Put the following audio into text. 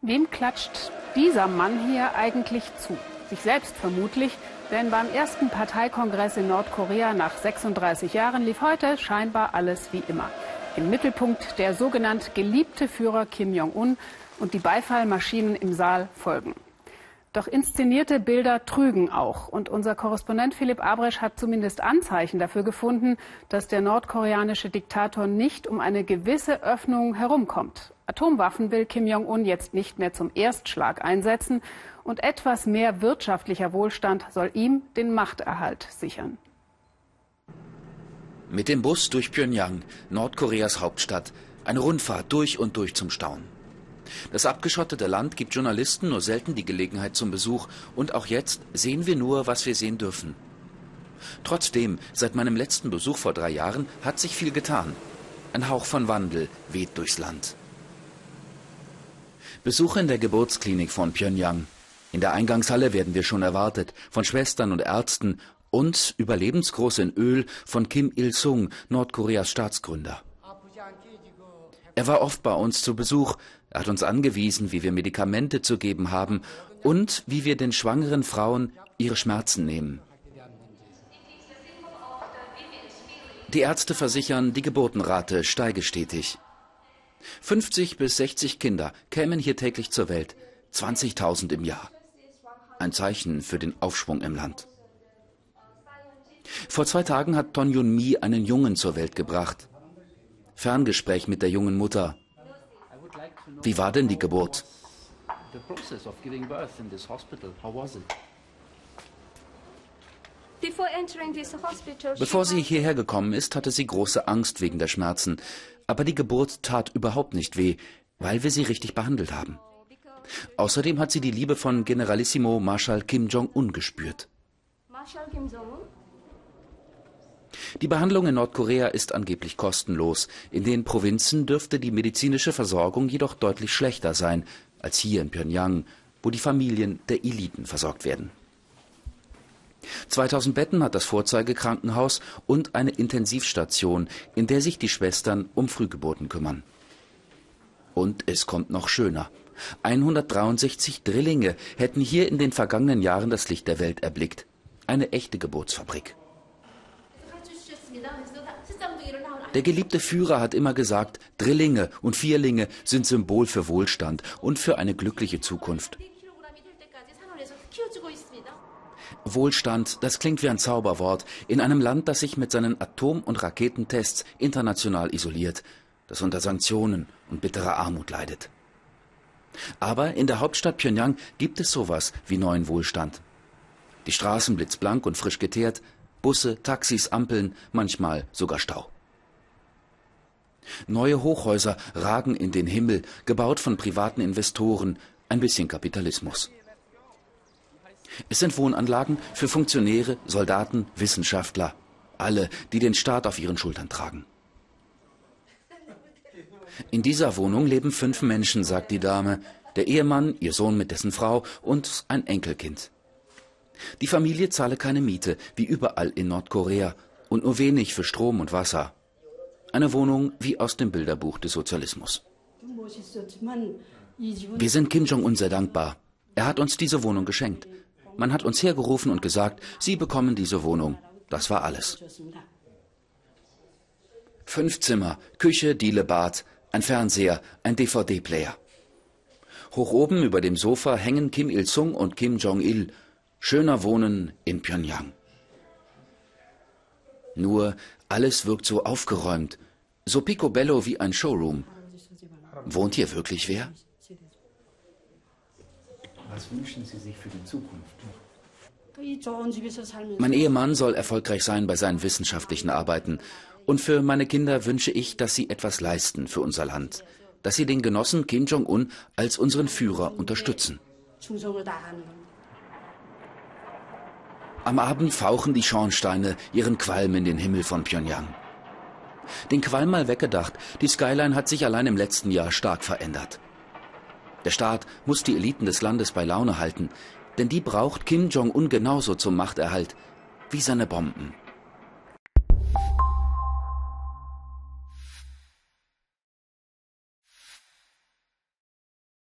Wem klatscht dieser Mann hier eigentlich zu? Sich selbst vermutlich, denn beim ersten Parteikongress in Nordkorea nach 36 Jahren lief heute scheinbar alles wie immer. Im Mittelpunkt der sogenannt geliebte Führer Kim Jong-un und die Beifallmaschinen im Saal folgen. Doch inszenierte Bilder trügen auch. Und unser Korrespondent Philipp Abresch hat zumindest Anzeichen dafür gefunden, dass der nordkoreanische Diktator nicht um eine gewisse Öffnung herumkommt. Atomwaffen will Kim Jong-un jetzt nicht mehr zum Erstschlag einsetzen. Und etwas mehr wirtschaftlicher Wohlstand soll ihm den Machterhalt sichern. Mit dem Bus durch Pyongyang, Nordkoreas Hauptstadt. Eine Rundfahrt durch und durch zum Staunen. Das abgeschottete Land gibt Journalisten nur selten die Gelegenheit zum Besuch und auch jetzt sehen wir nur, was wir sehen dürfen. Trotzdem, seit meinem letzten Besuch vor drei Jahren hat sich viel getan. Ein Hauch von Wandel weht durchs Land. Besuch in der Geburtsklinik von Pyongyang. In der Eingangshalle werden wir schon erwartet, von Schwestern und Ärzten und überlebensgroß in Öl von Kim Il-sung, Nordkoreas Staatsgründer. Er war oft bei uns zu Besuch, er hat uns angewiesen, wie wir Medikamente zu geben haben und wie wir den schwangeren Frauen ihre Schmerzen nehmen. Die Ärzte versichern, die Geburtenrate steige stetig. 50 bis 60 Kinder kämen hier täglich zur Welt, 20.000 im Jahr. Ein Zeichen für den Aufschwung im Land. Vor zwei Tagen hat Ton Yun Mi einen Jungen zur Welt gebracht. Ferngespräch mit der jungen Mutter. Wie war denn die Geburt? Bevor sie hierher gekommen ist, hatte sie große Angst wegen der Schmerzen. Aber die Geburt tat überhaupt nicht weh, weil wir sie richtig behandelt haben. Außerdem hat sie die Liebe von Generalissimo Marschall Kim Jong-un gespürt. Die Behandlung in Nordkorea ist angeblich kostenlos. In den Provinzen dürfte die medizinische Versorgung jedoch deutlich schlechter sein als hier in Pyongyang, wo die Familien der Eliten versorgt werden. 2000 Betten hat das Vorzeigekrankenhaus und eine Intensivstation, in der sich die Schwestern um Frühgeburten kümmern. Und es kommt noch schöner. 163 Drillinge hätten hier in den vergangenen Jahren das Licht der Welt erblickt. Eine echte Geburtsfabrik. Der geliebte Führer hat immer gesagt, Drillinge und Vierlinge sind Symbol für Wohlstand und für eine glückliche Zukunft. Wohlstand, das klingt wie ein Zauberwort in einem Land, das sich mit seinen Atom- und Raketentests international isoliert, das unter Sanktionen und bitterer Armut leidet. Aber in der Hauptstadt Pyongyang gibt es sowas wie neuen Wohlstand. Die Straßen blitzblank und frisch geteert, Busse, Taxis, Ampeln, manchmal sogar Stau. Neue Hochhäuser ragen in den Himmel, gebaut von privaten Investoren, ein bisschen Kapitalismus. Es sind Wohnanlagen für Funktionäre, Soldaten, Wissenschaftler, alle, die den Staat auf ihren Schultern tragen. In dieser Wohnung leben fünf Menschen, sagt die Dame, der Ehemann, ihr Sohn mit dessen Frau und ein Enkelkind. Die Familie zahle keine Miete, wie überall in Nordkorea, und nur wenig für Strom und Wasser. Eine Wohnung wie aus dem Bilderbuch des Sozialismus. Wir sind Kim Jong-un sehr dankbar. Er hat uns diese Wohnung geschenkt. Man hat uns hergerufen und gesagt, Sie bekommen diese Wohnung. Das war alles. Fünf Zimmer, Küche, Diele, Bad, ein Fernseher, ein DVD-Player. Hoch oben über dem Sofa hängen Kim Il-sung und Kim Jong-il. Schöner Wohnen in Pyongyang. Nur alles wirkt so aufgeräumt, so picobello wie ein Showroom. Wohnt hier wirklich wer? Was wünschen Sie sich für die Zukunft? Mein Ehemann soll erfolgreich sein bei seinen wissenschaftlichen Arbeiten. Und für meine Kinder wünsche ich, dass sie etwas leisten für unser Land. Dass sie den Genossen Kim Jong-un als unseren Führer unterstützen. Am Abend fauchen die Schornsteine ihren Qualm in den Himmel von Pyongyang. Den Qualm mal weggedacht, die Skyline hat sich allein im letzten Jahr stark verändert. Der Staat muss die Eliten des Landes bei Laune halten, denn die braucht Kim Jong-un genauso zum Machterhalt wie seine Bomben.